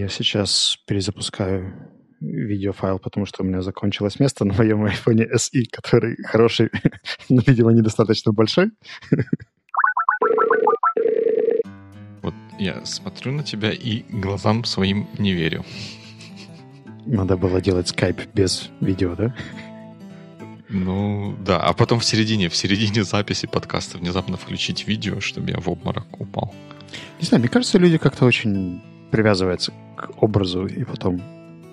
Я сейчас перезапускаю видеофайл, потому что у меня закончилось место на моем iPhone SE, который хороший, но, видимо, недостаточно большой. Вот я смотрю на тебя и глазам своим не верю. Надо было делать скайп без видео, да? Ну, да. А потом в середине, в середине записи подкаста внезапно включить видео, чтобы я в обморок упал. Не знаю, мне кажется, люди как-то очень привязываются образу и потом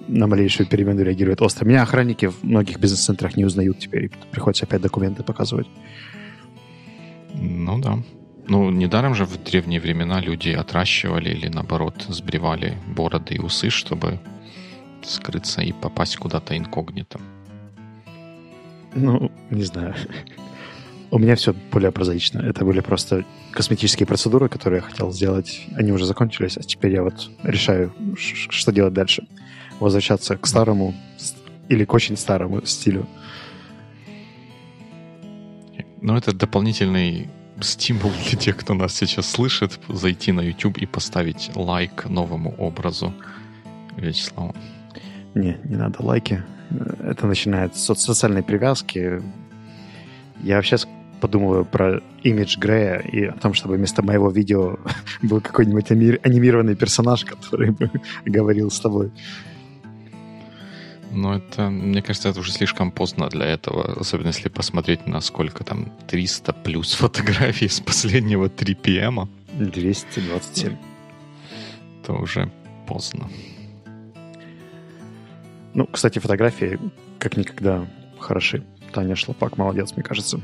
на малейшую перемену реагируют остро. Меня охранники в многих бизнес-центрах не узнают теперь, и приходится опять документы показывать. Ну да. Ну, недаром же в древние времена люди отращивали или, наоборот, сбривали бороды и усы, чтобы скрыться и попасть куда-то инкогнито. Ну, не знаю. У меня все более прозаично. Это были просто косметические процедуры, которые я хотел сделать. Они уже закончились, а теперь я вот решаю, что делать дальше. Возвращаться к старому или к очень старому стилю. Ну, это дополнительный стимул для тех, кто нас сейчас слышит, зайти на YouTube и поставить лайк новому образу Вячеслава. Не, не надо лайки. Это начинает с социальной привязки. Я вообще подумываю про имидж Грея и о том, чтобы вместо моего видео был какой-нибудь анимированный персонаж, который бы говорил с тобой. Но это, мне кажется, это уже слишком поздно для этого, особенно если посмотреть на сколько там 300 плюс фотографий с последнего 3 PM. 227. Это уже поздно. Ну, кстати, фотографии как никогда хороши. Таня Шлопак молодец, мне кажется.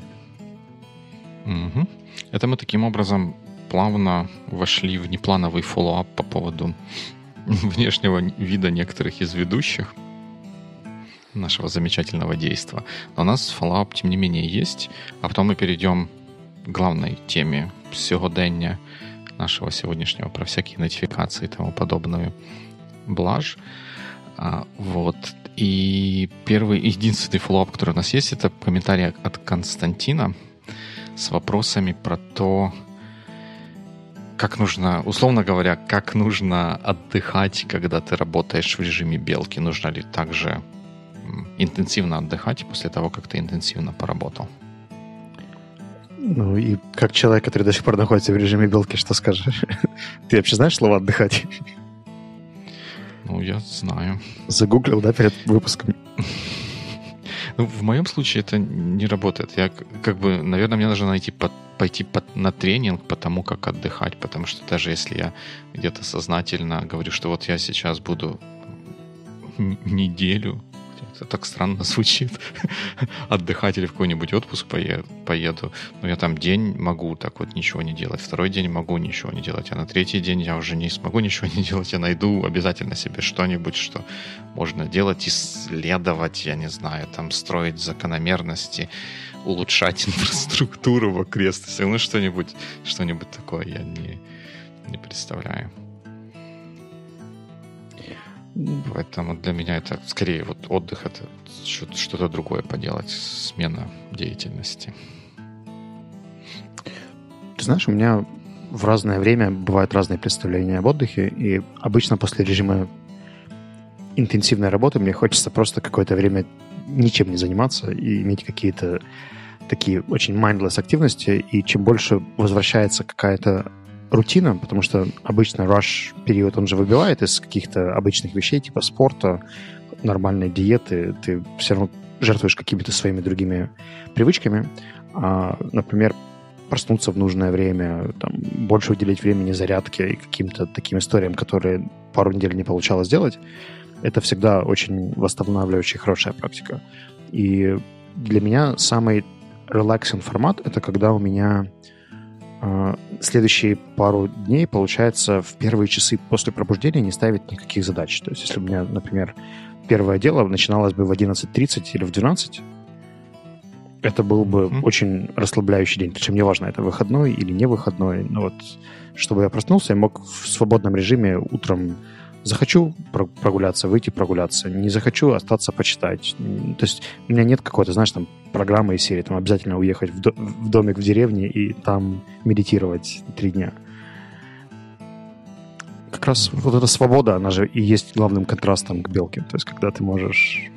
Угу. Это мы таким образом плавно вошли в неплановый follow-up по поводу внешнего вида некоторых из ведущих нашего замечательного действия. Но у нас follow-up, тем не менее, есть. А потом мы перейдем к главной теме сьогодення нашего сегодняшнего про всякие нотификации и тому подобную блажь. А, вот. И первый, единственный follow-up, который у нас есть, это комментарий от Константина с вопросами про то, как нужно, условно говоря, как нужно отдыхать, когда ты работаешь в режиме белки. Нужно ли также интенсивно отдыхать после того, как ты интенсивно поработал? Ну и как человек, который до сих пор находится в режиме белки, что скажешь? Ты вообще знаешь слово «отдыхать»? Ну, я знаю. Загуглил, да, перед выпуском? Ну, в моем случае это не работает. Я как бы, наверное, мне нужно найти под, пойти под, на тренинг по тому, как отдыхать, потому что даже если я где-то сознательно говорю, что вот я сейчас буду неделю это так странно звучит. Отдыхать или в какой-нибудь отпуск поеду. Но я там день могу так вот ничего не делать. Второй день могу ничего не делать. А на третий день я уже не смогу ничего не делать. Я найду обязательно себе что-нибудь, что можно делать, исследовать, я не знаю, там строить закономерности, улучшать инфраструктуру в окрестностях. Ну, что-нибудь, что-нибудь такое я не, не представляю. Поэтому для меня это скорее вот отдых, это что-то другое поделать, смена деятельности. Ты знаешь, у меня в разное время бывают разные представления об отдыхе, и обычно после режима интенсивной работы мне хочется просто какое-то время ничем не заниматься и иметь какие-то такие очень mindless активности, и чем больше возвращается какая-то рутина, потому что обычно rush период, он же выбивает из каких-то обычных вещей, типа спорта, нормальной диеты, ты все равно жертвуешь какими-то своими другими привычками. А, например, проснуться в нужное время, там, больше уделить времени зарядке и каким-то таким историям, которые пару недель не получалось сделать, это всегда очень восстанавливающая хорошая практика. И для меня самый relaxing формат — это когда у меня следующие пару дней, получается, в первые часы после пробуждения не ставить никаких задач. То есть, если у меня, например, первое дело начиналось бы в 11.30 или в 12, это был бы mm-hmm. очень расслабляющий день. Причем неважно, это выходной или не выходной. Но вот, чтобы я проснулся, я мог в свободном режиме утром захочу прогуляться, выйти прогуляться, не захочу остаться почитать. То есть у меня нет какой-то, знаешь, там программы и серии, там обязательно уехать в, до, в домик в деревне и там медитировать три дня. как раз вот эта свобода, она же и есть главным контрастом к белке. То есть, когда ты можешь...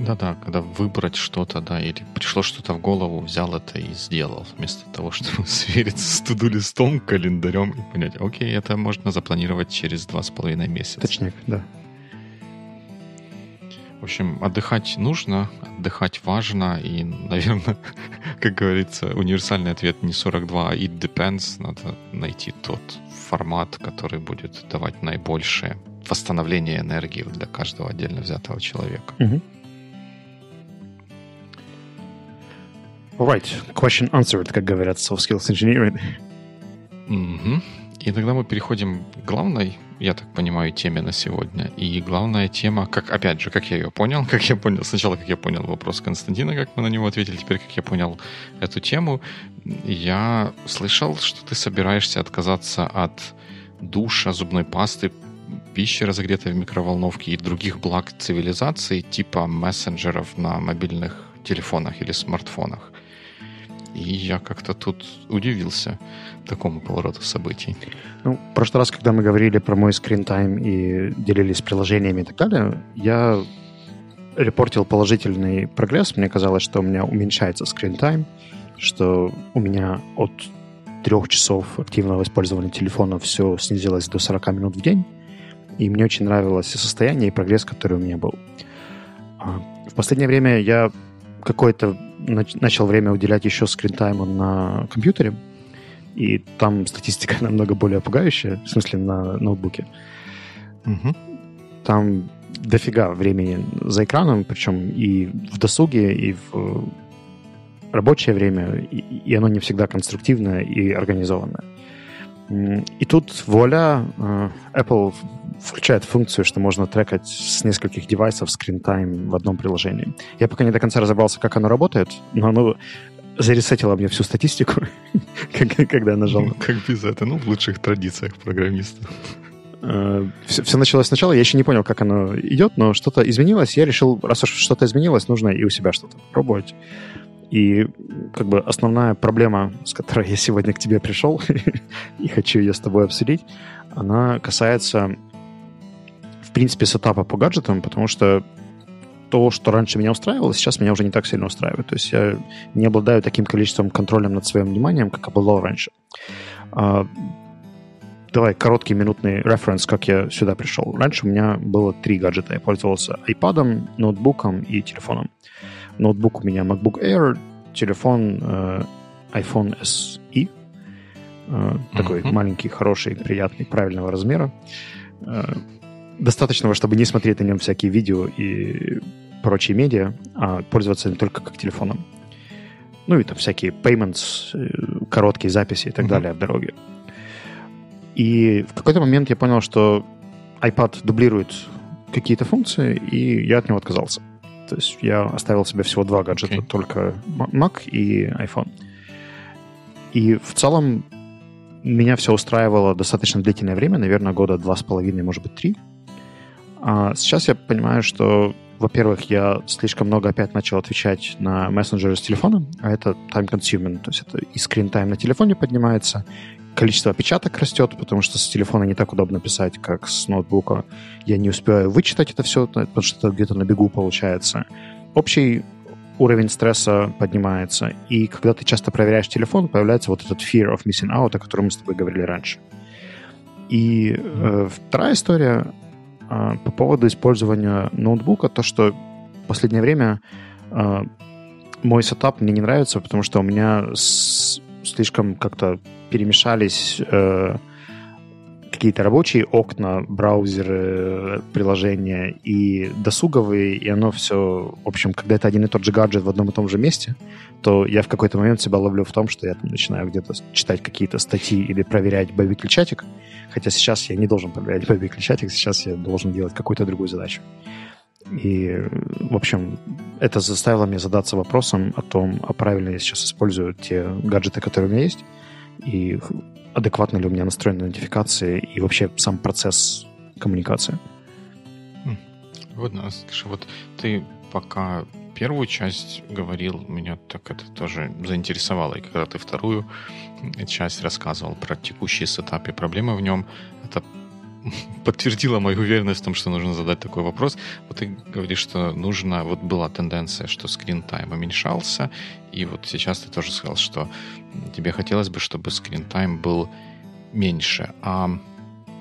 Да-да, когда выбрать что-то, да, или пришло что-то в голову, взял это и сделал, вместо того, чтобы свериться с туду-листом, календарем и понять, окей, это можно запланировать через два с половиной месяца. Точнее, да. В общем, отдыхать нужно, отдыхать важно, и, наверное, как говорится, универсальный ответ не 42, а it depends. Надо найти тот формат, который будет давать наибольшее восстановление энергии для каждого отдельно взятого человека. Mm-hmm. Right. Question answered, как говорят soft skills engineering. Mm-hmm. И тогда мы переходим к главной, я так понимаю, теме на сегодня. И главная тема, как, опять же, как я ее понял, как я понял, сначала, как я понял вопрос Константина, как мы на него ответили, теперь, как я понял эту тему, я слышал, что ты собираешься отказаться от душа, зубной пасты, пищи, разогретой в микроволновке и других благ цивилизации, типа мессенджеров на мобильных телефонах или смартфонах. И я как-то тут удивился такому повороту событий. Ну, в прошлый раз, когда мы говорили про мой скрин-тайм и делились приложениями и так далее, я репортил положительный прогресс. Мне казалось, что у меня уменьшается скрин-тайм, что у меня от трех часов активного использования телефона все снизилось до 40 минут в день. И мне очень нравилось и состояние, и прогресс, который у меня был. А, в последнее время я какое-то начал время уделять еще скринтайму на компьютере, и там статистика намного более пугающая, в смысле на ноутбуке. Угу. Там дофига времени за экраном, причем и в досуге, и в рабочее время, и, и оно не всегда конструктивное и организованное. И тут воля э, Apple включает функцию, что можно трекать с нескольких девайсов скрин-тайм в одном приложении. Я пока не до конца разобрался, как оно работает, но оно заресетило мне всю статистику, когда я нажал. Ну, как без этого? Ну, в лучших традициях программиста. Все, все началось сначала, я еще не понял, как оно идет, но что-то изменилось. Я решил, раз уж что-то изменилось, нужно и у себя что-то пробовать. И как бы основная проблема, с которой я сегодня к тебе пришел и хочу ее с тобой обсудить, она касается, принципе, сетапа по гаджетам, потому что то, что раньше меня устраивало, сейчас меня уже не так сильно устраивает. То есть я не обладаю таким количеством контролем над своим вниманием, как обладал раньше. А, давай короткий минутный референс, как я сюда пришел. Раньше у меня было три гаджета. Я пользовался iPad, ноутбуком и телефоном. Ноутбук у меня MacBook Air, телефон э, iPhone SE, э, такой маленький, хороший, приятный, правильного размера. Э, достаточного, чтобы не смотреть на нем всякие видео и прочие медиа, а пользоваться им только как телефоном. Ну и там всякие payments, э, короткие записи и так uh-huh. далее в дороге. И в какой-то момент я понял, что iPad дублирует какие-то функции, и я от него отказался. То есть я оставил себе всего два гаджета, okay. только Mac и iPhone. И в целом меня все устраивало достаточно длительное время, наверное, года два с половиной, может быть, три. А сейчас я понимаю, что, во-первых, я слишком много опять начал отвечать на мессенджеры с телефона, а это time-consuming, то есть это и скрин-тайм на телефоне поднимается, количество опечаток растет, потому что с телефона не так удобно писать, как с ноутбука. Я не успеваю вычитать это все, потому что это где-то на бегу получается. Общий уровень стресса поднимается. И когда ты часто проверяешь телефон, появляется вот этот fear of missing out, о котором мы с тобой говорили раньше. И э, вторая история по поводу использования ноутбука, то, что в последнее время э, мой сетап мне не нравится, потому что у меня слишком как-то перемешались э, какие-то рабочие окна, браузеры, приложения и досуговые, и оно все, в общем, когда это один и тот же гаджет в одном и том же месте, то я в какой-то момент себя ловлю в том, что я там начинаю где-то читать какие-то статьи или проверять боевик чатик, хотя сейчас я не должен проверять боевик чатик, сейчас я должен делать какую-то другую задачу. И, в общем, это заставило меня задаться вопросом о том, а правильно я сейчас использую те гаджеты, которые у меня есть, и адекватно ли у меня настроены нотификации и вообще сам процесс коммуникации. Вот, слушай, вот ты пока первую часть говорил, меня так это тоже заинтересовало. И когда ты вторую часть рассказывал про текущий сетап и проблемы в нем, это подтвердила мою уверенность в том, что нужно задать такой вопрос. Вот ты говоришь, что нужно... Вот была тенденция, что скрин-тайм уменьшался, и вот сейчас ты тоже сказал, что тебе хотелось бы, чтобы скрин-тайм был меньше. А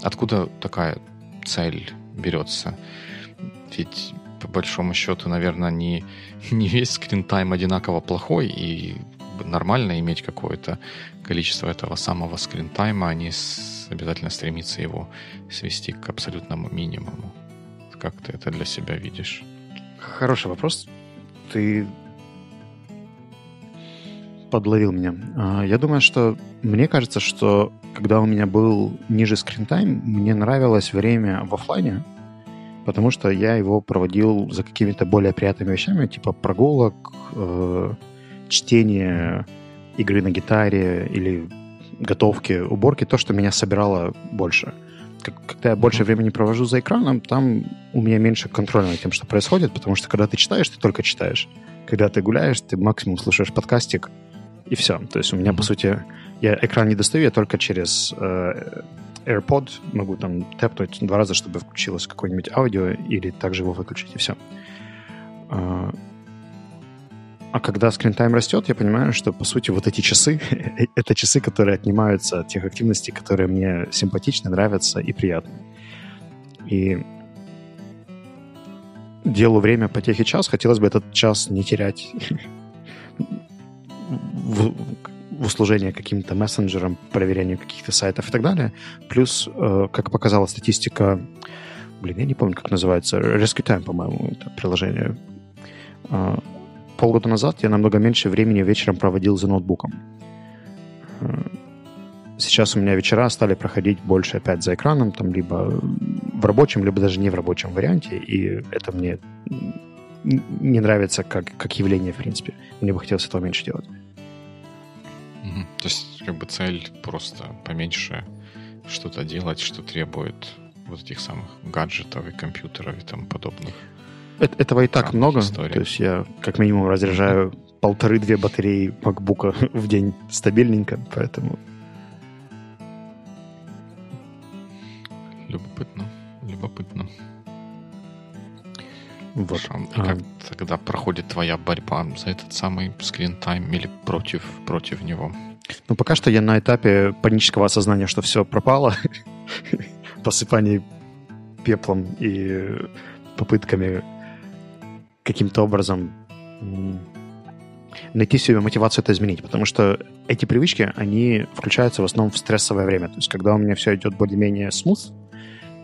откуда такая цель берется? Ведь по большому счету, наверное, не, не весь скрин-тайм одинаково плохой, и нормально иметь какое-то количество этого самого скрин-тайма, а не обязательно стремиться его свести к абсолютному минимуму. Как ты это для себя видишь? Хороший вопрос. Ты подловил меня. А, я думаю, что мне кажется, что когда у меня был ниже скрин-тайм, мне нравилось время в офлайне, потому что я его проводил за какими-то более приятными вещами, типа прогулок, э, чтения, игры на гитаре или готовки, уборки, то, что меня собирало больше. Когда я больше времени провожу за экраном, там у меня меньше контроля над тем, что происходит, потому что когда ты читаешь, ты только читаешь. Когда ты гуляешь, ты максимум слушаешь подкастик, и все. То есть у меня, по сути, я экран не достаю, я только через э, AirPod могу там тэпнуть два раза, чтобы включилось какое-нибудь аудио, или также его выключить, и все. А, а когда скринтайм растет, я понимаю, что, по сути, вот эти часы — это часы, которые отнимаются от тех активностей, которые мне симпатичны, нравятся и приятны. И делу время по тех и час, хотелось бы этот час не терять в, в услужение каким-то мессенджерам, проверению каких-то сайтов и так далее. Плюс, э, как показала статистика, блин, я не помню, как называется, Rescue Time, по-моему, это приложение. Э, полгода назад я намного меньше времени вечером проводил за ноутбуком. Э, сейчас у меня вечера стали проходить больше опять за экраном, там либо в рабочем, либо даже не в рабочем варианте, и это мне не нравится как, как явление, в принципе. Мне бы хотелось этого меньше делать. То есть, как бы цель просто поменьше что-то делать, что требует вот этих самых гаджетов и компьютеров и тому подобных. Это, этого и так много. Историй. То есть я как минимум разряжаю полторы-две батареи MacBook в день стабильненько, поэтому... Любопытно, любопытно. Вот. И как а... тогда проходит твоя борьба за этот самый скрин-тайм или против, против него? Ну, пока что я на этапе панического осознания, что все пропало, посыпание пеплом и попытками каким-то образом найти себе мотивацию это изменить, потому что эти привычки, они включаются в основном в стрессовое время. То есть, когда у меня все идет более-менее смут,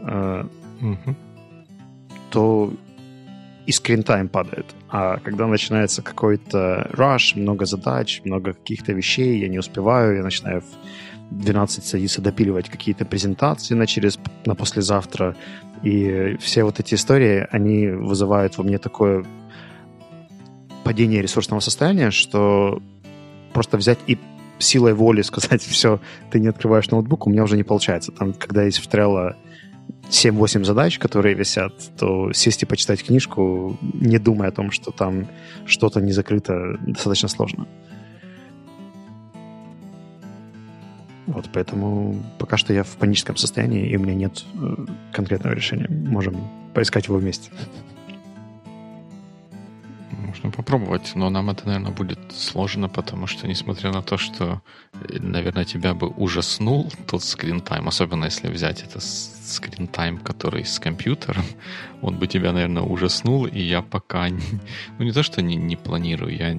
э, угу. то и скринтайм падает. А когда начинается какой-то rush, много задач, много каких-то вещей, я не успеваю, я начинаю 12 садиться допиливать какие-то презентации на через на послезавтра. И все вот эти истории, они вызывают во мне такое падение ресурсного состояния, что просто взять и силой воли сказать, все, ты не открываешь ноутбук, у меня уже не получается. Там, когда есть в Trello 7-8 задач, которые висят, то сесть и почитать книжку, не думая о том, что там что-то не закрыто, достаточно сложно. Вот, поэтому пока что я в паническом состоянии, и у меня нет э, конкретного решения. Можем поискать его вместе. Можно попробовать, но нам это, наверное, будет сложно, потому что, несмотря на то, что, э, наверное, тебя бы ужаснул тот скрин-тайм, особенно если взять это скрин-тайм, который с компьютером, он бы тебя, наверное, ужаснул, и я пока, ну не то, что не, не планирую, я,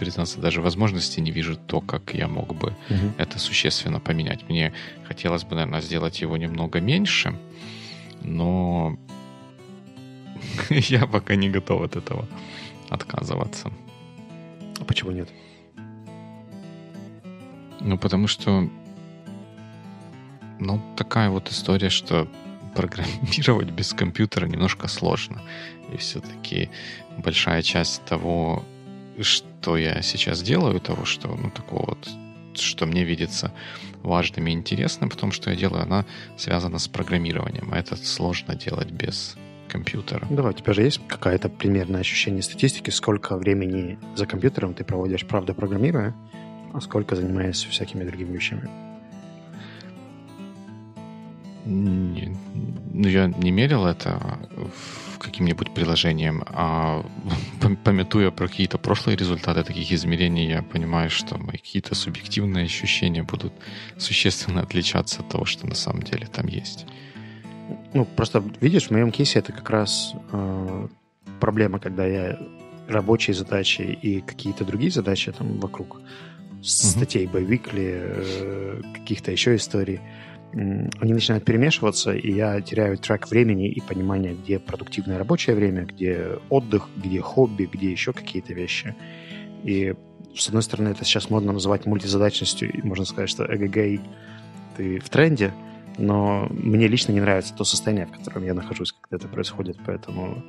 признаться, даже возможности не вижу то, как я мог бы угу. это существенно поменять. Мне хотелось бы, наверное, сделать его немного меньше, но я пока не готов от этого отказываться. А почему нет? Ну, потому что ну, такая вот история, что программировать без компьютера немножко сложно. И все-таки большая часть того, что я сейчас делаю, того, что, ну, такого вот, что мне видится важным и интересным в том, что я делаю, она связана с программированием. А это сложно делать без компьютера. Давай, у тебя же есть какое-то примерное ощущение статистики, сколько времени за компьютером ты проводишь, правда, программируя, а сколько занимаешься всякими другими вещами? Не, ну, я не мерил это каким-нибудь приложением, а пометуя про какие-то прошлые результаты таких измерений, я понимаю, что мои какие-то субъективные ощущения будут существенно отличаться от того, что на самом деле там есть. Ну, просто видишь, в моем кейсе это как раз э, проблема, когда я рабочие задачи и какие-то другие задачи там вокруг статей Байвикли, э, каких-то еще историй, они начинают перемешиваться, и я теряю трек времени и понимание, где продуктивное рабочее время, где отдых, где хобби, где еще какие-то вещи. И, с одной стороны, это сейчас модно называть мультизадачностью, и можно сказать, что эгэгэй, ты в тренде, но мне лично не нравится то состояние, в котором я нахожусь, когда это происходит, поэтому...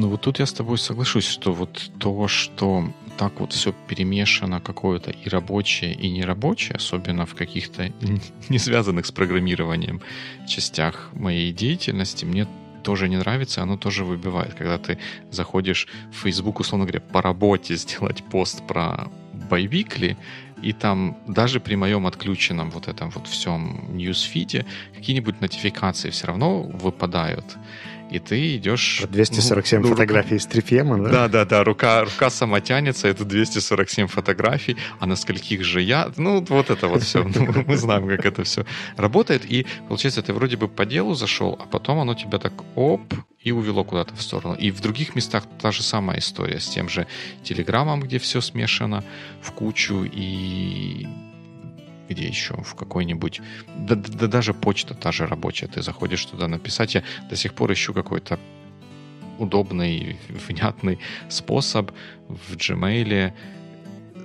Ну вот тут я с тобой соглашусь, что вот то, что так вот все перемешано какое-то и рабочее, и нерабочее, особенно в каких-то не связанных с программированием частях моей деятельности, мне тоже не нравится, оно тоже выбивает. Когда ты заходишь в Facebook, условно говоря, по работе сделать пост про Байвикли, и там даже при моем отключенном вот этом вот всем ньюсфиде какие-нибудь нотификации все равно выпадают и ты идешь... 247 ну, фотографий рука... с 3 да? Да, да, да, рука, рука сама тянется, это 247 фотографий, а на скольких же я... Ну, вот это вот все, ну, мы знаем, как это все работает, и получается, ты вроде бы по делу зашел, а потом оно тебя так оп, и увело куда-то в сторону. И в других местах та же самая история с тем же телеграммом, где все смешано в кучу, и где еще, в какой-нибудь... Да, да, да даже почта та же рабочая, ты заходишь туда написать. Я до сих пор ищу какой-то удобный, внятный способ в Gmail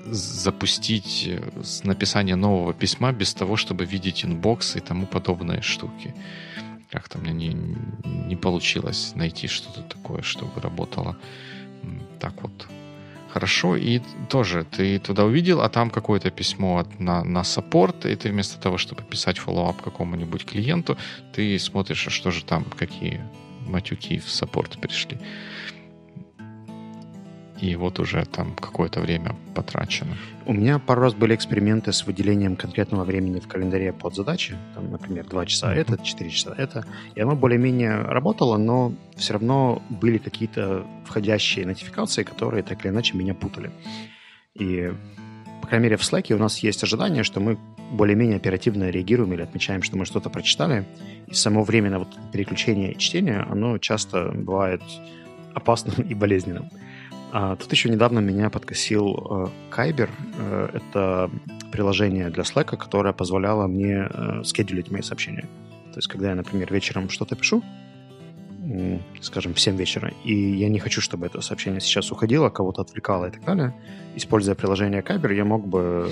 запустить написание нового письма без того, чтобы видеть inbox и тому подобные штуки. Как-то мне не, не получилось найти что-то такое, чтобы работало так вот хорошо, и тоже ты туда увидел, а там какое-то письмо от, на, на саппорт, и ты вместо того, чтобы писать follow-up какому-нибудь клиенту, ты смотришь, а что же там, какие матюки в саппорт пришли и вот уже там какое-то время потрачено. У меня пару раз были эксперименты с выделением конкретного времени в календаре под задачи. Там, например, 2 часа это, 4 часа это. И оно более-менее работало, но все равно были какие-то входящие нотификации, которые так или иначе меня путали. И, по крайней мере, в Slack у нас есть ожидание, что мы более-менее оперативно реагируем или отмечаем, что мы что-то прочитали. И само время на вот переключение и чтение, оно часто бывает опасным и болезненным. А, тут еще недавно меня подкосил э, Kyber. Э, это приложение для Slack, которое позволяло мне э, скедулить мои сообщения. То есть, когда я, например, вечером что-то пишу, скажем, в 7 вечера, и я не хочу, чтобы это сообщение сейчас уходило, кого-то отвлекало и так далее, используя приложение Kyber, я мог бы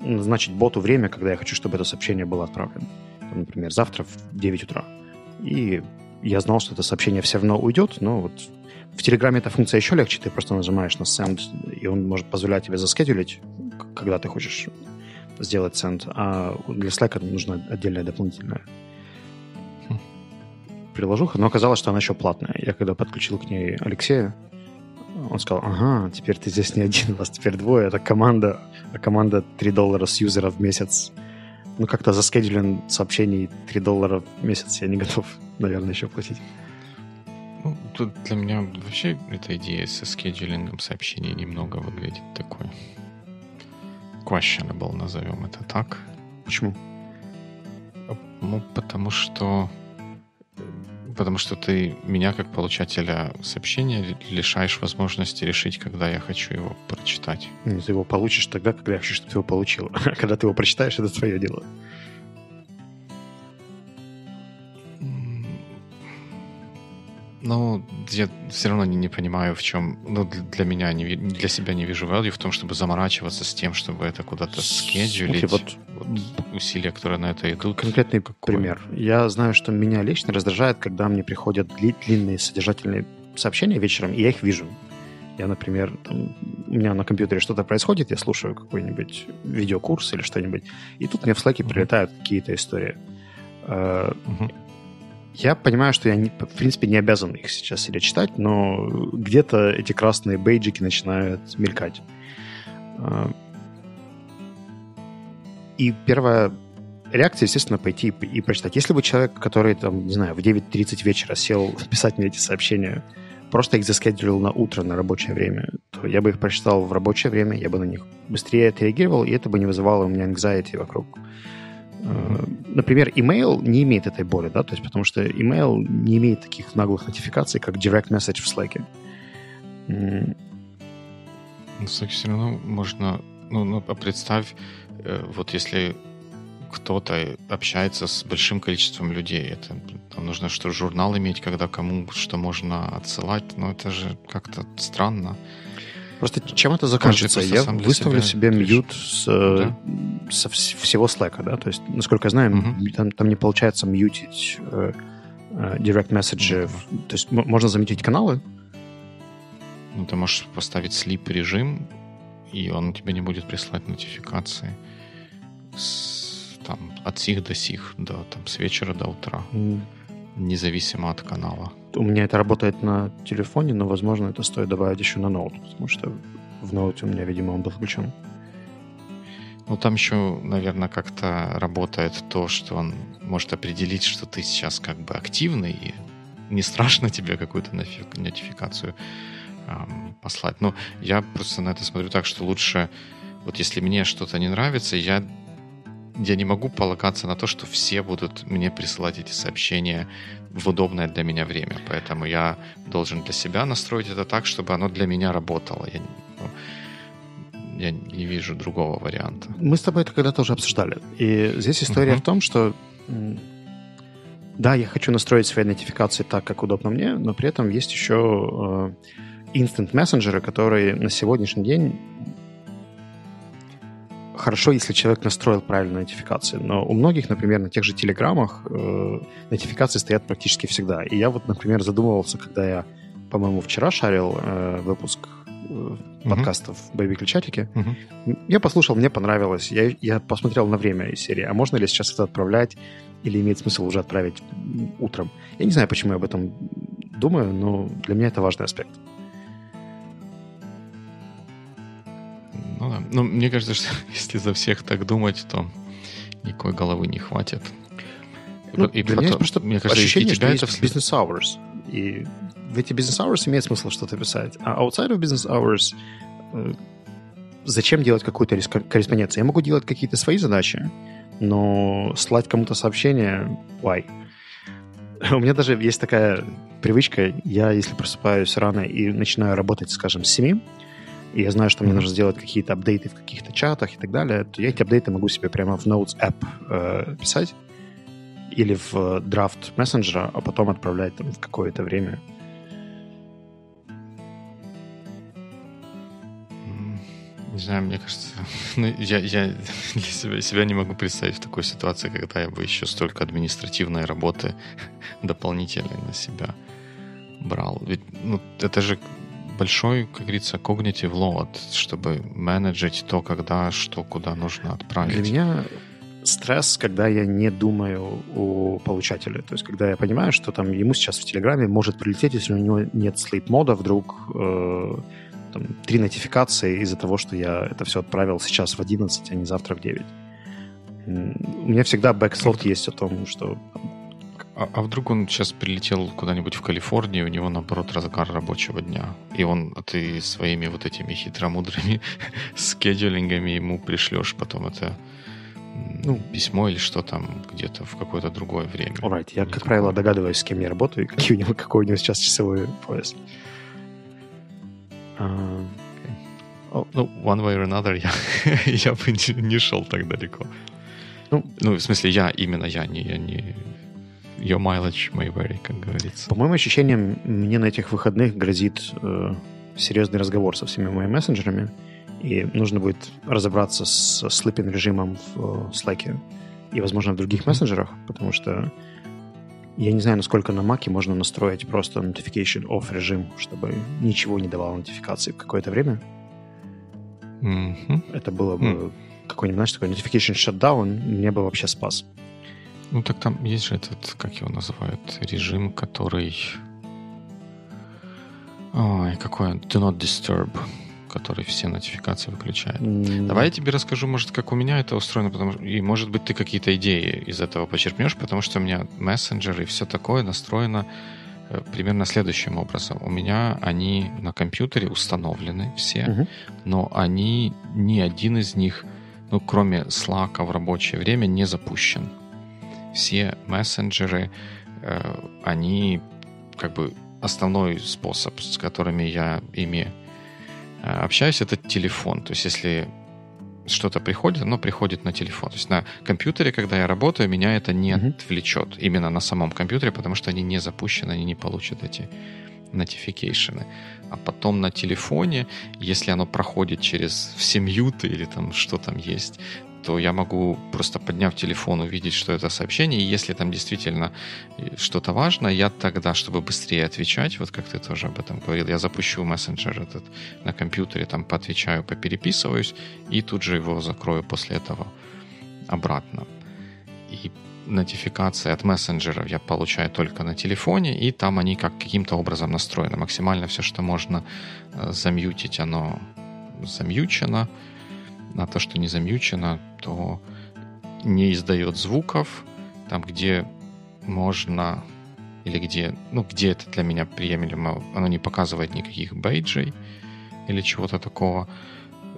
назначить боту время, когда я хочу, чтобы это сообщение было отправлено. Например, завтра в 9 утра. И я знал, что это сообщение все равно уйдет, но вот в Телеграме эта функция еще легче, ты просто нажимаешь на send, и он может позволять тебе заскедулить, когда ты хочешь сделать send, а для Slack нужна отдельная дополнительная приложуха, но оказалось, что она еще платная. Я когда подключил к ней Алексея, он сказал, ага, теперь ты здесь не один, вас теперь двое, это команда, а команда 3 доллара с юзера в месяц. Ну, как-то за сообщений 3 доллара в месяц я не готов, наверное, еще платить. Ну, тут для меня вообще эта идея со скеджулингом сообщений немного выглядит такой questionable, назовем это так. Почему? Ну, потому что потому что ты меня, как получателя сообщения, лишаешь возможности решить, когда я хочу его прочитать. Ты его получишь тогда, когда я хочу, чтобы ты его получил. А когда ты его прочитаешь, это твое дело. Ну, я все равно не, не понимаю, в чем... Ну, для меня, не, для себя не вижу value в том, чтобы заморачиваться с тем, чтобы это куда-то скеджулить. Вот, вот усилия, которые на это идут. Конкретный какой? пример. Я знаю, что меня лично раздражает, когда мне приходят длинные содержательные сообщения вечером, и я их вижу. Я, например, там, у меня на компьютере что-то происходит, я слушаю какой-нибудь видеокурс или что-нибудь, и тут мне в Slack прилетают какие-то истории. Uh-huh. Я понимаю, что я, не, в принципе, не обязан их сейчас или читать, но где-то эти красные бейджики начинают мелькать. А, и первая реакция, естественно, пойти и прочитать. Если бы человек, который, там, не знаю, в 9.30 вечера сел писать мне эти сообщения, просто их заскедулил на утро, на рабочее время, то я бы их прочитал в рабочее время, я бы на них быстрее отреагировал, и это бы не вызывало у меня anxiety вокруг. Mm-hmm. Например, email не имеет этой боли, да, то есть потому что email не имеет таких наглых нотификаций, как direct message в Slack. Ну, кстати, все равно можно, ну, ну а представь, э, вот если кто-то общается с большим количеством людей. Это там нужно что журнал иметь, когда кому что можно отсылать. Но это же как-то странно. Просто чем это закончится? Я выставлю себе мьют с, да? со всего Slack, да? То есть, насколько я знаю, угу. там, там не получается мьютить э, э, direct message. То есть можно заметить каналы. Ну, ты можешь поставить sleep режим, и он тебе не будет присылать нотификации. С там от сих до сих, до, там, с вечера до утра, mm. независимо от канала. У меня это работает на телефоне, но, возможно, это стоит добавить еще на ноут, потому что в ноуте у меня, видимо, он был включен. Ну, там еще, наверное, как-то работает то, что он может определить, что ты сейчас как бы активный, и не страшно тебе какую-то нотификацию эм, послать. Но я просто на это смотрю так, что лучше, вот если мне что-то не нравится, я я не могу полагаться на то, что все будут мне присылать эти сообщения в удобное для меня время. Поэтому я должен для себя настроить это так, чтобы оно для меня работало. Я, ну, я не вижу другого варианта. Мы с тобой это когда-то уже обсуждали. И здесь история uh-huh. в том, что да, я хочу настроить свои нотификации так, как удобно мне, но при этом есть еще э, instant мессенджеры, которые на сегодняшний день хорошо, если человек настроил правильно нотификации, но у многих, например, на тех же телеграммах э, нотификации стоят практически всегда. И я вот, например, задумывался, когда я, по-моему, вчера шарил э, выпуск э, подкастов uh-huh. «Бэйби Ключатики». Uh-huh. Я послушал, мне понравилось. Я, я посмотрел на время из серии. А можно ли сейчас это отправлять или имеет смысл уже отправить утром? Я не знаю, почему я об этом думаю, но для меня это важный аспект. Ну да. Ну, мне кажется, что если за всех так думать, то никакой головы не хватит. Ну, и для потом, меня просто мне кажется, ощущение, что есть вслед... business hours. И в эти business hours имеет смысл что-то писать. А outside of business hours э, зачем делать какую-то корреспонденцию? Я могу делать какие-то свои задачи, но слать кому-то сообщение, why? У меня даже есть такая привычка, я, если просыпаюсь рано и начинаю работать, скажем, с 7, и я знаю, что мне нужно сделать какие-то апдейты в каких-то чатах и так далее, то я эти апдейты могу себе прямо в Notes App э, писать или в драфт мессенджера, а потом отправлять там в какое-то время. Не знаю, мне кажется, ну, я, я для себя, себя не могу представить в такой ситуации, когда я бы еще столько административной работы дополнительной на себя брал. Ведь ну, это же большой, как говорится, cognitive load, чтобы менеджить то, когда, что, куда нужно отправить. Для меня стресс, когда я не думаю о получателе. То есть, когда я понимаю, что там ему сейчас в Телеграме может прилететь, если у него нет sleep-мода, вдруг э, там, три нотификации из-за того, что я это все отправил сейчас в 11, а не завтра в 9. У меня всегда бэкслот есть о том, что а, а вдруг он сейчас прилетел куда-нибудь в Калифорнию, у него, наоборот, разгар рабочего дня, и он, а ты своими вот этими хитромудрыми скедулингами ему пришлешь потом это ну, письмо или что там где-то в какое-то другое время. Alright, я, как правило, догадываюсь, с кем я работаю и какие у него, какой у него сейчас часовой пояс. Uh, okay. Ну, one way or another, я, я бы не, не шел так далеко. Ну, ну, в смысле, я, именно я, не, я не your mileage may vary, как говорится. По моим ощущениям, мне на этих выходных грозит э, серьезный разговор со всеми моими мессенджерами, и нужно будет разобраться с слиппинг режимом в э, Slack и, возможно, в других мессенджерах, потому что я не знаю, насколько на Mac можно настроить просто notification off режим, чтобы ничего не давало нотификации в какое-то время. Mm-hmm. Это было бы mm. какой-нибудь, знаешь, такой notification shutdown, мне бы вообще спас. Ну так там есть же этот, как его называют, режим, который... Ой, какой он? Do not disturb. который все нотификации выключает. Mm. Давай я тебе расскажу, может, как у меня это устроено, потому что, и, может быть, ты какие-то идеи из этого почерпнешь, потому что у меня мессенджеры и все такое настроено э, примерно следующим образом. У меня они на компьютере установлены все, uh-huh. но они, ни один из них, ну, кроме Slack в рабочее время, не запущен. Все мессенджеры, э, они как бы основной способ, с которыми я ими э, общаюсь, это телефон. То есть если что-то приходит, оно приходит на телефон. То есть на компьютере, когда я работаю, меня это не mm-hmm. отвлечет. Именно на самом компьютере, потому что они не запущены, они не получат эти notification. А потом на телефоне, если оно проходит через все мьюты или там что там есть, то я могу просто подняв телефон увидеть, что это сообщение, и если там действительно э, что-то важно, я тогда, чтобы быстрее отвечать, вот как ты тоже об этом говорил, я запущу мессенджер этот на компьютере, там поотвечаю, попереписываюсь, и тут же его закрою после этого обратно. И нотификации от мессенджеров я получаю только на телефоне, и там они как каким-то образом настроены. Максимально все, что можно э, замьютить, оно замьючено, а то, что не замьючено, то не издает звуков. Там, где можно или где, ну, где это для меня приемлемо, оно не показывает никаких бейджей или чего-то такого.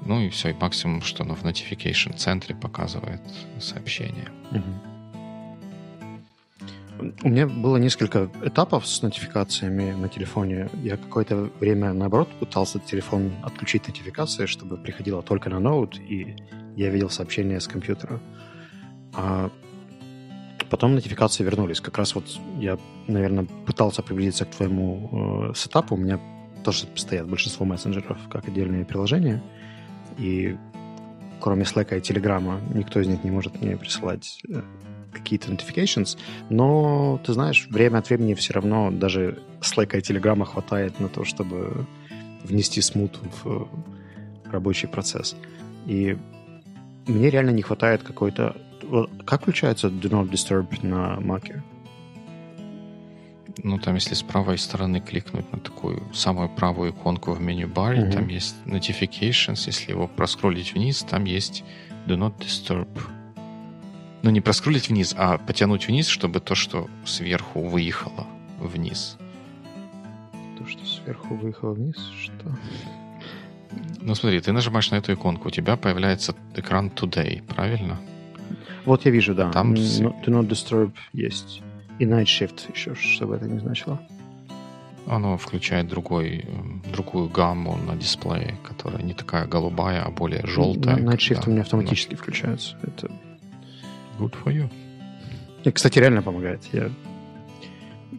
Ну и все, и максимум, что оно в notification центре показывает сообщение. Угу. У меня было несколько этапов с нотификациями на телефоне. Я какое-то время, наоборот, пытался телефон отключить нотификации, чтобы приходило только на ноут, и я видел сообщения с компьютера. А потом нотификации вернулись. Как раз вот я, наверное, пытался приблизиться к твоему э, сетапу. У меня тоже стоят большинство мессенджеров как отдельные приложения. И кроме Slack и Telegram, никто из них не может мне присылать э, какие-то notifications, но, ты знаешь, время от времени все равно даже Slack и Telegram хватает на то, чтобы внести смут в рабочий процесс. И мне реально не хватает какой-то... Как включается Do Not Disturb на Mac? Ну, там, если с правой стороны кликнуть на такую самую правую иконку в меню-баре, mm-hmm. там есть Notifications. Если его проскролить вниз, там есть Do Not Disturb ну, не проскролить вниз, а потянуть вниз, чтобы то, что сверху выехало вниз. То, что сверху выехало вниз? Что? Ну, смотри, ты нажимаешь на эту иконку, у тебя появляется экран Today, правильно? Вот я вижу, да. Там... No, do not disturb есть. И Night Shift еще, чтобы это не значило. Оно включает другой, другую гамму на дисплее, которая не такая голубая, а более желтая. Night Shift когда... у меня автоматически включается. Это Good for you. И, кстати, реально помогает. Я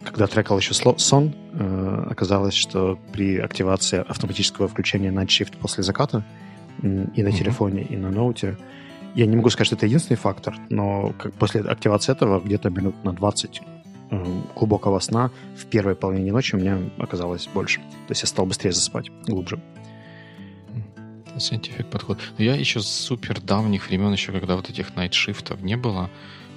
когда трекал еще сон, э, оказалось, что при активации автоматического включения Night Shift после заката и на mm-hmm. телефоне, и на ноуте, я не могу сказать, что это единственный фактор, но как после активации этого где-то минут на 20 э, глубокого сна в первой половине ночи у меня оказалось больше. То есть я стал быстрее засыпать, глубже. Scientific подход. Но я еще с супер давних времен, еще когда вот этих найтшифтов не было,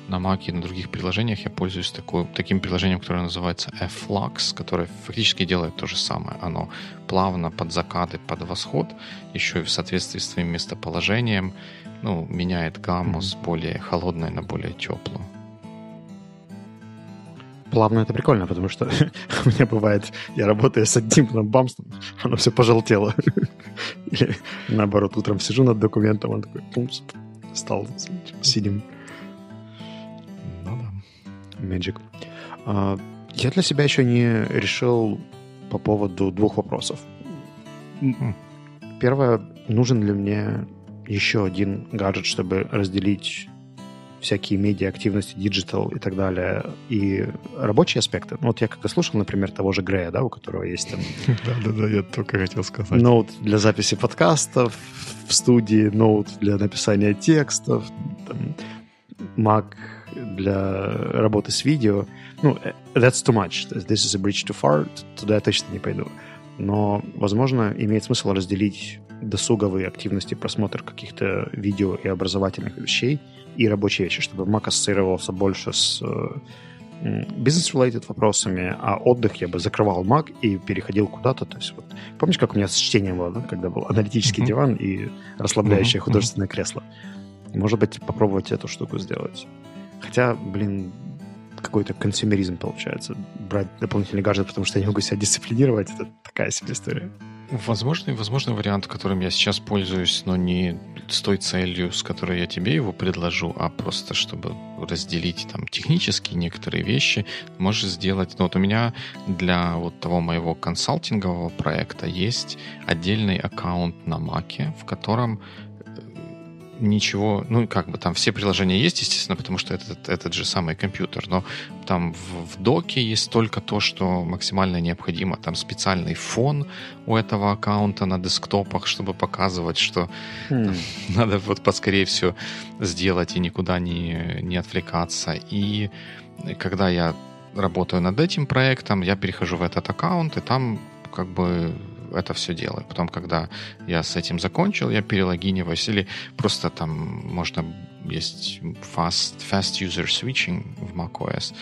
на Mac и на других приложениях я пользуюсь такой, таким приложением, которое называется Flux, которое фактически делает то же самое. Оно плавно под закаты, под восход, еще и в соответствии с твоим местоположением, ну, меняет гамму mm-hmm. с более холодной на более теплую. Плавно это прикольно, потому что у меня бывает, я работаю с одним бамстом, оно все пожелтело. Или наоборот, утром сижу над документом, он такой, пумс, стал, сидим. Ну да. Magic. А, я для себя еще не решил по поводу двух вопросов. Первое, нужен ли мне еще один гаджет, чтобы разделить всякие медиа, активности, digital и так далее, и рабочие аспекты. Ну, вот я когда слушал, например, того же Грея, да, у которого есть там... Да-да-да, я только хотел сказать. Ноут для записи подкастов в студии, ноут для написания текстов, там, Mac для работы с видео. Ну, э, that's too much. This is a bridge too far. Туда я точно не пойду. Но, возможно, имеет смысл разделить досуговые активности, просмотр каких-то видео и образовательных вещей и рабочие вещи, чтобы Mac ассоциировался больше с э, бизнес-related вопросами, а отдых я бы закрывал Mac и переходил куда-то. То есть вот, помнишь, как у меня с чтением было, да? когда был аналитический mm-hmm. диван и расслабляющее mm-hmm. художественное кресло? Может быть, попробовать эту штуку сделать. Хотя, блин, какой-то консюмеризм получается. Брать дополнительный гаджет, потому что я не могу себя дисциплинировать, это такая себе история. Возможный, возможный вариант, которым я сейчас пользуюсь, но не с той целью, с которой я тебе его предложу, а просто чтобы разделить там технические некоторые вещи, можешь сделать. Ну, вот у меня для вот того моего консалтингового проекта есть отдельный аккаунт на Маке, в котором ничего, ну, как бы там все приложения есть, естественно, потому что это этот же самый компьютер, но там в, в доке есть только то, что максимально необходимо. Там специальный фон у этого аккаунта на десктопах, чтобы показывать, что там, надо вот поскорее все сделать и никуда не, не отвлекаться. И когда я работаю над этим проектом, я перехожу в этот аккаунт, и там как бы это все делаю. Потом, когда я с этим закончил, я перелогиниваюсь. Или просто там можно есть fast, fast user switching в macOS.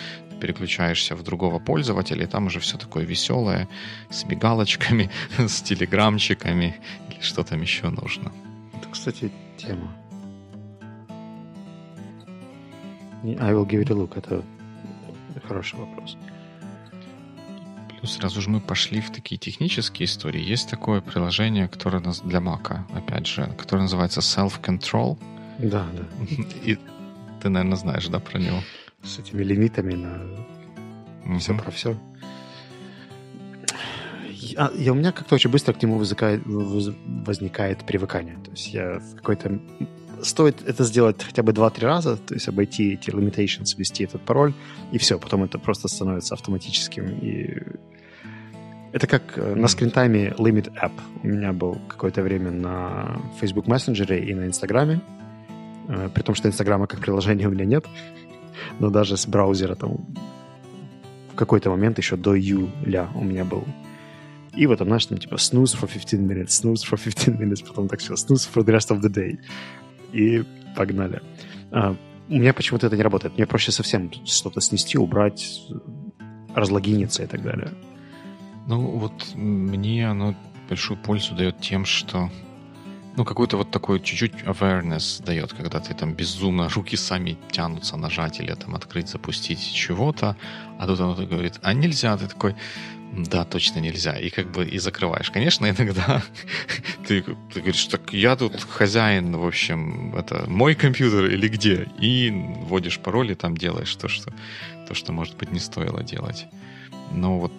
переключаешься в другого пользователя, и там уже все такое веселое, с мигалочками, с телеграмчиками, или что там еще нужно. Это, кстати, тема. I will give it a look. Это хороший вопрос сразу же мы пошли в такие технические истории. Есть такое приложение, которое для Mac, опять же, которое называется Self-Control. Да, да. И ты, наверное, знаешь, да, про него? С этими лимитами на угу. все про все. Я, я, у меня как-то очень быстро к нему возникает, возникает привыкание. То есть я в какой-то... Стоит это сделать хотя бы 2-3 раза, то есть обойти эти limitations, ввести этот пароль, и все, потом это просто становится автоматическим, и это как э, на скринтайме Limit App. У меня был какое-то время на Facebook Messenger и на Инстаграме. Э, при том, что Инстаграма как приложения у меня нет. Но даже с браузера там в какой-то момент еще до июля у меня был. И вот там, знаешь, там типа snooze for 15 minutes, snooze for 15 minutes, потом так все, snooze for the rest of the day. И погнали. А, у меня почему-то это не работает. Мне проще совсем что-то снести, убрать, разлогиниться и так далее. Ну, вот мне оно большую пользу дает тем, что ну, какой-то вот такой чуть-чуть awareness дает, когда ты там безумно, руки сами тянутся нажать или там открыть, запустить чего-то, а тут оно говорит, а нельзя, ты такой, да, точно нельзя, и как бы и закрываешь. Конечно, иногда ты, ты говоришь, так я тут хозяин, в общем, это мой компьютер или где, и вводишь пароль и там делаешь то, что, то, что может быть, не стоило делать. Но вот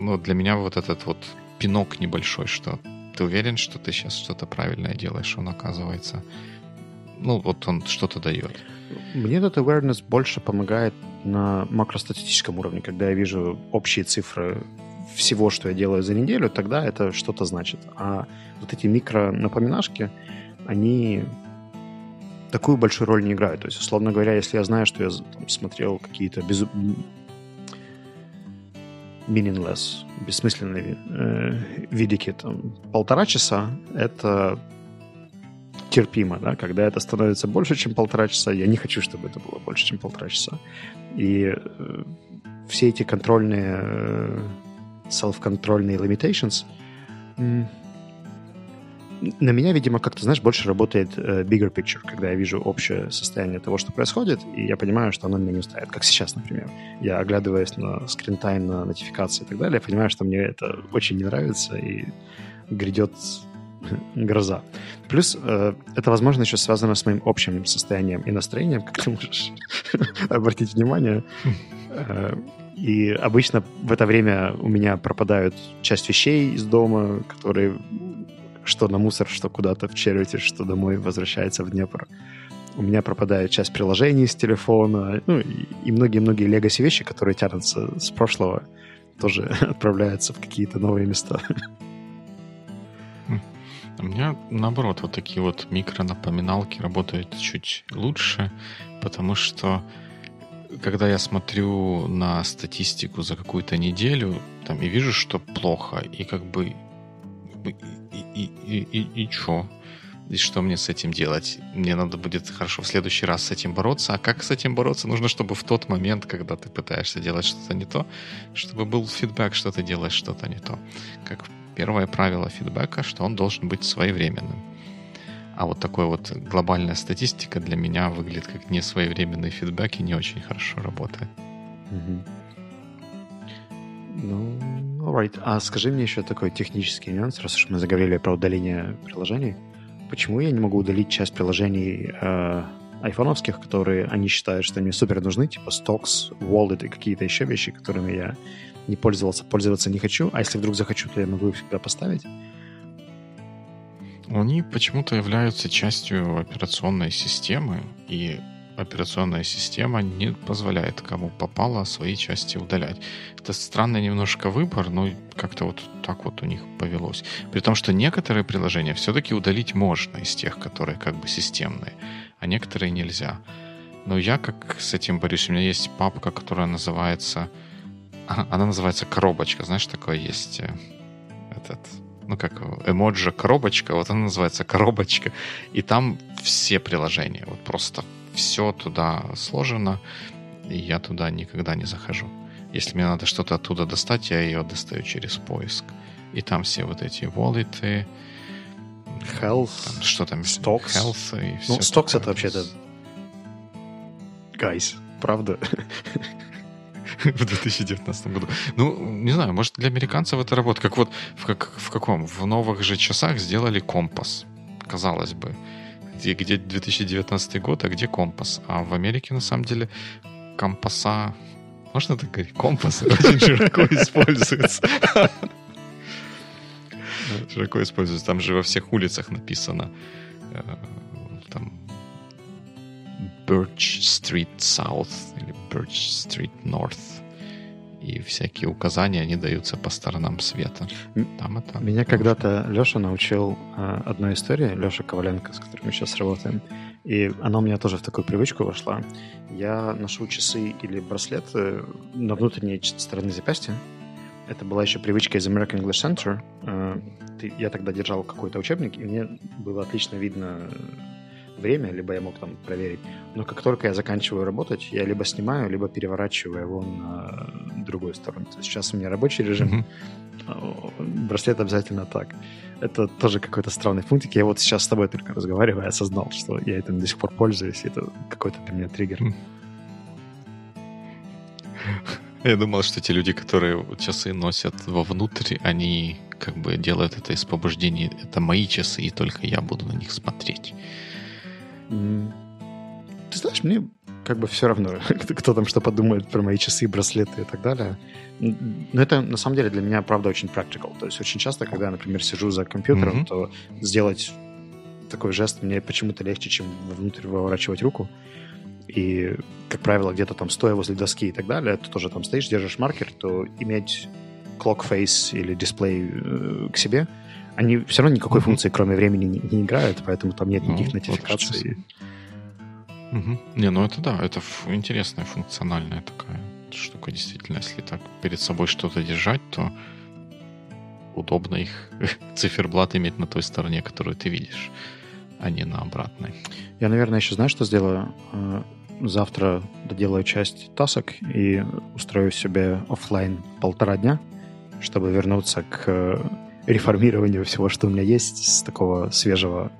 ну, для меня вот этот вот пинок небольшой, что ты уверен, что ты сейчас что-то правильное делаешь, он оказывается, ну, вот он что-то дает. Мне этот awareness больше помогает на макростатистическом уровне, когда я вижу общие цифры всего, что я делаю за неделю, тогда это что-то значит. А вот эти микро-напоминашки, они такую большую роль не играют. То есть, условно говоря, если я знаю, что я там, смотрел какие-то без meaningless, бессмысленные э, видики, там, полтора часа, это терпимо, да, когда это становится больше, чем полтора часа, я не хочу, чтобы это было больше, чем полтора часа. И э, все эти контрольные, э, self-контрольные limitations, на меня, видимо, как-то, знаешь, больше работает uh, bigger picture, когда я вижу общее состояние того, что происходит, и я понимаю, что оно меня не устраивает. Как сейчас, например. Я, оглядываясь на скринтайм, на нотификации и так далее, я понимаю, что мне это очень не нравится, и грядет гроза. Плюс э, это, возможно, еще связано с моим общим состоянием и настроением, как ты можешь обратить внимание. Э, и обычно в это время у меня пропадают часть вещей из дома, которые что на мусор, что куда-то в червите, что домой возвращается в Днепр. У меня пропадает часть приложений с телефона, ну и многие-многие легаси вещи, которые тянутся с прошлого, тоже отправляются в какие-то новые места. Хм. У меня, наоборот, вот такие вот микронапоминалки работают чуть лучше, потому что когда я смотрю на статистику за какую-то неделю там, и вижу, что плохо, и как бы и, и, и, и, чё? И что мне с этим делать? Мне надо будет хорошо в следующий раз с этим бороться. А как с этим бороться? Нужно, чтобы в тот момент, когда ты пытаешься делать что-то не то, чтобы был фидбэк, что ты делаешь что-то не то. Как первое правило фидбэка, что он должен быть своевременным. А вот такой вот глобальная статистика для меня выглядит как несвоевременный фидбэк и не очень хорошо работает. Мгм. Ну, alright. А скажи мне еще такой технический нюанс, раз уж мы заговорили про удаление приложений. Почему я не могу удалить часть приложений э, айфоновских, которые они считают, что мне супер нужны, типа Stocks, Wallet и какие-то еще вещи, которыми я не пользовался, пользоваться не хочу, а если вдруг захочу, то я могу их всегда поставить? Они почему-то являются частью операционной системы, и операционная система не позволяет кому попало свои части удалять. Это странный немножко выбор, но как-то вот так вот у них повелось. При том, что некоторые приложения все-таки удалить можно из тех, которые как бы системные, а некоторые нельзя. Но я как с этим борюсь? У меня есть папка, которая называется... А, Она называется коробочка. Знаешь, такое есть э, этот ну как эмоджи коробочка, вот она называется коробочка, и там все приложения, вот просто все туда сложено, и я туда никогда не захожу. Если мне надо что-то оттуда достать, я ее достаю через поиск. И там все вот эти wallet, Health, что там, Stocks. health и все Ну, Stocks это вообще-то... Guys, правда? в 2019 году. Ну, не знаю, может, для американцев это работает. Как вот в, как, в каком? В новых же часах сделали компас. Казалось бы. Где, где 2019 год, а где компас? А в Америке, на самом деле, компаса... Можно так говорить? Компас очень широко используется. Широко используется. Там же во всех улицах написано э, там Birch Street South или Birch Street North. И всякие указания, они даются по сторонам света. Там это... Меня когда-то Леша научил э, одной истории, Леша Коваленко, с которым мы сейчас работаем. И она у меня тоже в такую привычку вошла. Я ношу часы или браслеты на внутренней стороне запястья. Это была еще привычка из American English Center. Э, ты- я тогда держал какой-то учебник, и мне было отлично видно время, либо я мог там проверить. Но как только я заканчиваю работать, я либо снимаю, либо переворачиваю его на другую сторону. То есть сейчас у меня рабочий режим. О, Браслет обязательно так. Это тоже какой-то странный пунктик. Я вот сейчас с тобой только разговариваю, осознал, что я этим до сих пор пользуюсь. и Это какой-то для меня триггер. Я думал, что те люди, которые часы носят вовнутрь, они как бы делают это из побуждений. Это мои часы, и только я буду на них смотреть. Ты знаешь, мне как бы все равно, кто, там что подумает про мои часы, браслеты и так далее. Но это на самом деле для меня, правда, очень practical. То есть очень часто, когда я, например, сижу за компьютером, Мгм. то сделать такой жест мне почему-то легче, чем внутрь выворачивать руку. И, как правило, где-то там стоя возле доски и так далее, ты тоже там стоишь, держишь маркер, то иметь clock face или дисплей э, к себе, они все равно никакой функции, кроме времени, не, не играют, поэтому там нет Ну, никаких вот нотификаций. Мгм. Не, ну это да, это интересная, функциональная такая штука, действительно. Если так перед собой что-то держать, то удобно их циферблат иметь на той стороне, которую ты видишь, а не на обратной. Я, наверное, еще знаю, что сделаю. Э, Завтра доделаю часть тасок и устрою себе оффлайн полтора дня, чтобы вернуться к э, реформированию всего, что у меня есть, с такого свежего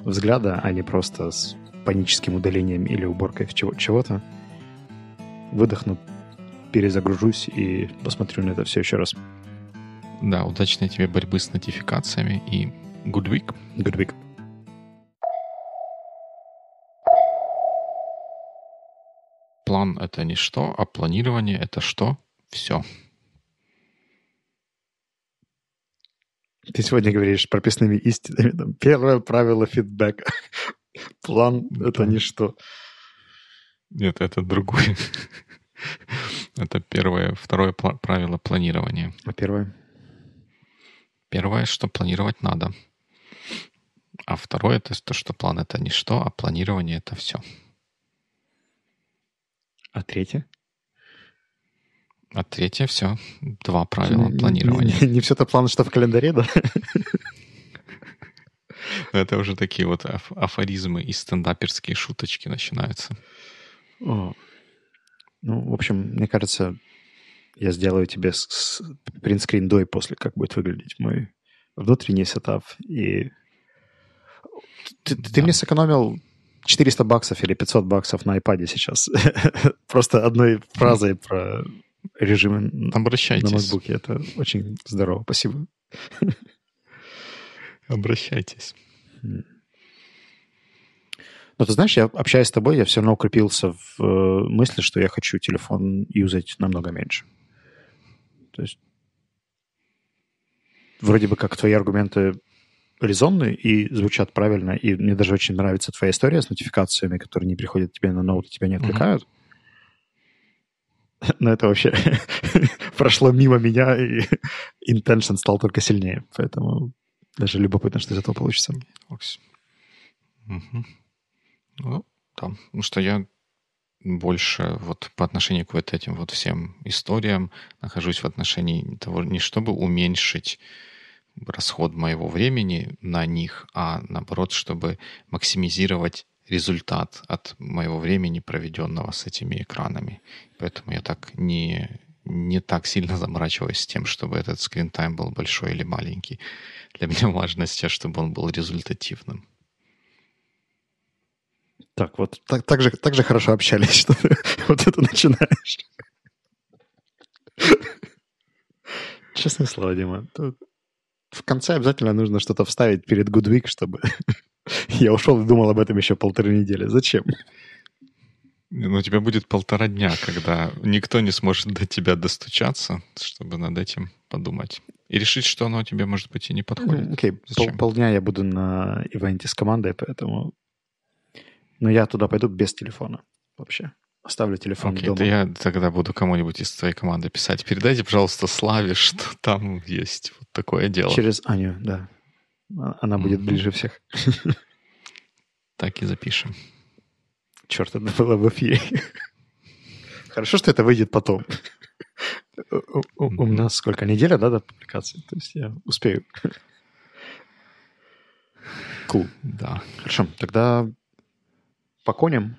взгляда, а не просто с паническим удалением или уборкой чего- чего-то. Выдохну, перезагружусь и посмотрю на это все еще раз. Да, удачной тебе борьбы с нотификациями и good week. Good week. План — это не что, а планирование — это что? Все. Ты сегодня говоришь прописными истинами. Там, первое правило фидбэка. План — это ничто. Нет, это другое. Это первое, второе правило планирования. А первое? Первое, что планировать надо. А второе, это то, что план это не что, а планирование это все. А третье? А третье все. Два правила Не- не- планирования. Не, не все это план, что в календаре, да? Это уже такие вот афоризмы и стендаперские шуточки начинаются. О. Ну, в общем, мне кажется, я сделаю тебе принтскрин до и после, как будет выглядеть мой внутренний сетап. И ты, да. ты мне сэкономил 400 баксов или 500 баксов на iPad сейчас. Просто одной фразой про режимы Обращайтесь. на ноутбуке. Это очень здорово. Спасибо. Обращайтесь. Но ты знаешь, я общаясь с тобой, я все равно укрепился в э, мысли, что я хочу телефон юзать намного меньше. То есть вроде бы как твои аргументы резонные и звучат правильно, и мне даже очень нравится твоя история с нотификациями, которые не приходят тебе на ноут и тебя не отвлекают. Mm-hmm. Но это вообще прошло мимо меня, и intention стал только сильнее. Поэтому даже любопытно, что из этого получится. Угу. Ну, да. Потому что я больше вот по отношению к вот этим вот всем историям нахожусь в отношении того, не чтобы уменьшить расход моего времени на них, а наоборот, чтобы максимизировать результат от моего времени, проведенного с этими экранами. Поэтому я так не, не так сильно заморачиваюсь с тем, чтобы этот скрин-тайм был большой или маленький. Для меня важно сейчас, чтобы он был результативным. Так, вот так, так, же, так же хорошо общались, что ты вот это начинаешь. Честное слово, Дима. Тут в конце обязательно нужно что-то вставить перед Good Week, чтобы я ушел и думал об этом еще полторы недели. Зачем? Ну, у тебя будет полтора дня, когда никто не сможет до тебя достучаться, чтобы над этим подумать. И решить, что оно тебе, может быть, и не подходит. Окей, okay. Пол, полдня я буду на ивенте с командой, поэтому... Но я туда пойду без телефона вообще. Оставлю телефон Окей, дома. Okay, я тогда буду кому-нибудь из твоей команды писать. Передайте, пожалуйста, Славе, что там есть вот такое дело. Через Аню, да. Она будет mm-hmm. ближе всех. Так и запишем. Черт, это было в эфире. Хорошо, что это выйдет потом. У, нас сколько? Неделя, да, до публикации? То есть я успею. Cool. Да. Хорошо, тогда по коням